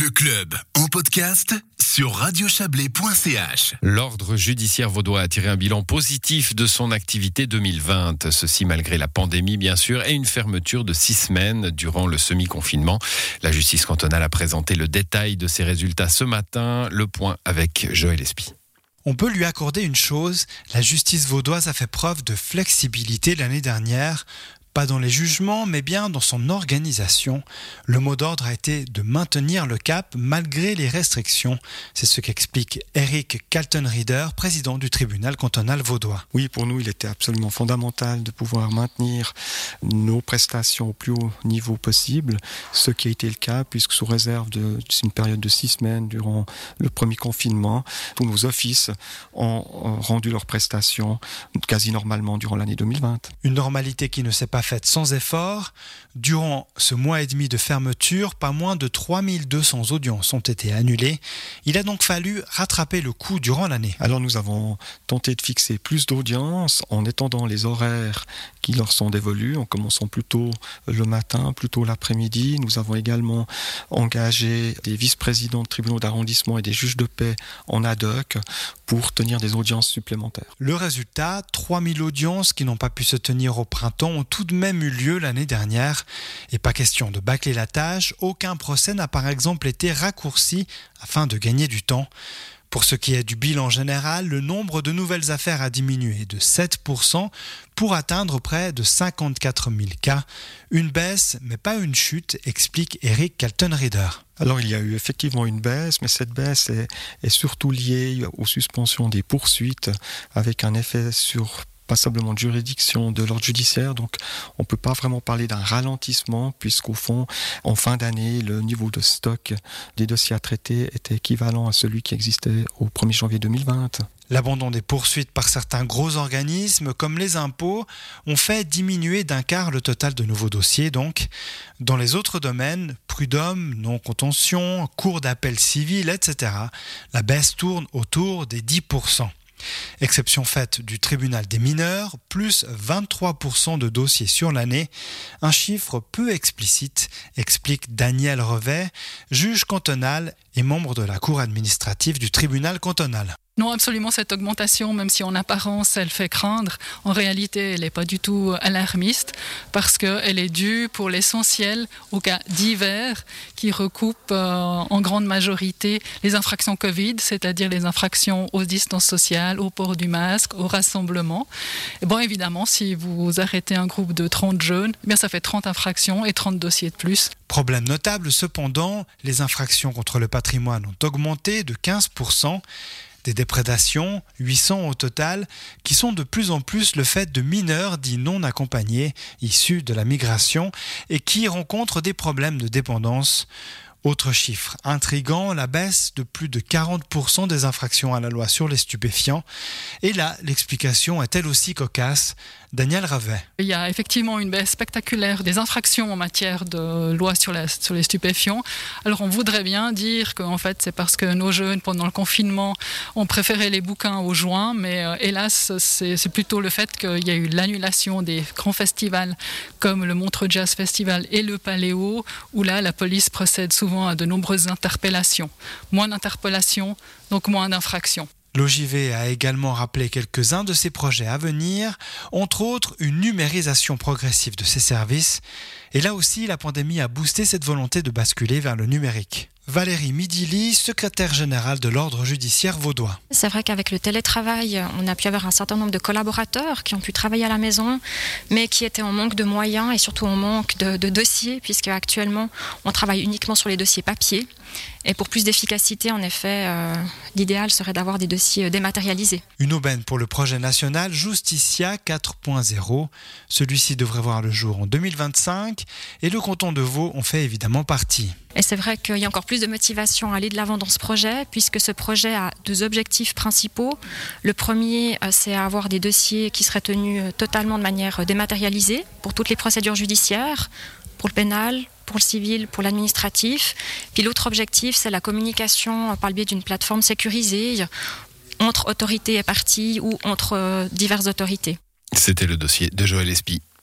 Le club en podcast sur radiochablais.ch. L'ordre judiciaire vaudois a tiré un bilan positif de son activité 2020. Ceci malgré la pandémie, bien sûr, et une fermeture de six semaines durant le semi-confinement. La justice cantonale a présenté le détail de ses résultats ce matin. Le point avec Joël Espy. On peut lui accorder une chose, la justice vaudoise a fait preuve de flexibilité l'année dernière pas dans les jugements, mais bien dans son organisation. Le mot d'ordre a été de maintenir le cap malgré les restrictions. C'est ce qu'explique Eric Kaltenrieder, président du tribunal cantonal vaudois. Oui, pour nous, il était absolument fondamental de pouvoir maintenir nos prestations au plus haut niveau possible, ce qui a été le cas, puisque sous réserve d'une période de six semaines durant le premier confinement, tous nos offices ont rendu leurs prestations quasi normalement durant l'année 2020. Une normalité qui ne s'est pas faite sans effort. Durant ce mois et demi de fermeture, pas moins de 3200 audiences ont été annulées. Il a donc fallu rattraper le coup durant l'année. Alors nous avons tenté de fixer plus d'audiences en étendant les horaires qui leur sont dévolus, en commençant plutôt le matin, plutôt l'après-midi. Nous avons également engagé des vice-présidents de tribunaux d'arrondissement et des juges de paix en ad hoc pour tenir des audiences supplémentaires. Le résultat, 3000 audiences qui n'ont pas pu se tenir au printemps ont tout même eu lieu l'année dernière. Et pas question de bâcler la tâche, aucun procès n'a par exemple été raccourci afin de gagner du temps. Pour ce qui est du bilan général, le nombre de nouvelles affaires a diminué de 7% pour atteindre près de 54 000 cas. Une baisse, mais pas une chute, explique Eric Kaltenrieder. Alors il y a eu effectivement une baisse, mais cette baisse est surtout liée aux suspensions des poursuites avec un effet sur passablement de juridiction de l'ordre judiciaire. Donc on ne peut pas vraiment parler d'un ralentissement puisqu'au fond, en fin d'année, le niveau de stock des dossiers à traiter était équivalent à celui qui existait au 1er janvier 2020. L'abandon des poursuites par certains gros organismes, comme les impôts, ont fait diminuer d'un quart le total de nouveaux dossiers. Donc, dans les autres domaines, prud'homme, non-contention, cours d'appel civil, etc., la baisse tourne autour des 10%. Exception faite du tribunal des mineurs, plus 23% de dossiers sur l'année, un chiffre peu explicite, explique Daniel Revet, juge cantonal et membre de la cour administrative du tribunal cantonal. Non, absolument, cette augmentation, même si en apparence elle fait craindre, en réalité elle n'est pas du tout alarmiste parce qu'elle est due pour l'essentiel aux cas divers qui recoupent euh, en grande majorité les infractions Covid, c'est-à-dire les infractions aux distances sociales, au port du masque, au rassemblement. Et bon, évidemment, si vous arrêtez un groupe de 30 jeunes, eh bien ça fait 30 infractions et 30 dossiers de plus. Problème notable, cependant, les infractions contre le patrimoine ont augmenté de 15% des déprédations, 800 au total, qui sont de plus en plus le fait de mineurs dits non accompagnés, issus de la migration, et qui rencontrent des problèmes de dépendance. Autre chiffre intrigant, la baisse de plus de 40% des infractions à la loi sur les stupéfiants. Et là, l'explication est elle aussi cocasse. Daniel Ravet. Il y a effectivement une baisse spectaculaire des infractions en matière de loi sur, les stupéfiants. Alors on voudrait bien dire qu'en fait c'est parce que nos jeunes pendant le confinement ont préféré les bouquins aux joints, mais euh, hélas c'est plutôt le fait qu'il y a eu l'annulation des grands festivals comme le Montreux Jazz Festival et le Paléo, où là la police procède souvent à de nombreuses interpellations. Moins d'interpellations, donc moins d'infractions. L'OJV a également rappelé quelques-uns de ses projets à venir, entre autres une numérisation progressive de ses services. Et là aussi, la pandémie a boosté cette volonté de basculer vers le numérique. Valérie Midili, secrétaire générale de l'ordre judiciaire vaudois. C'est vrai qu'avec le télétravail, on a pu avoir un certain nombre de collaborateurs qui ont pu travailler à la maison, mais qui étaient en manque de moyens et surtout en manque de, dossiers, puisque actuellement on travaille uniquement sur les dossiers papier. Et pour plus d'efficacité, en effet, euh, l'idéal serait d'avoir des dossiers euh, dématérialisés. Une aubaine pour le projet national Justicia 4.0. Celui-ci devrait voir le jour en 2025 et le canton de Vaud en fait évidemment partie. Et c'est vrai qu'il y a encore plus de motivation à aller de l'avant dans ce projet, puisque ce projet a deux objectifs principaux. Le premier, euh, c'est avoir des dossiers qui seraient tenus totalement de manière dématérialisée pour toutes les procédures judiciaires, pour le pénal, pour le civil, pour l'administratif. Puis l'autre objectif, c'est la communication par le biais d'une plateforme sécurisée entre autorités et parties ou entre diverses autorités. C'était le dossier de Joël Espy.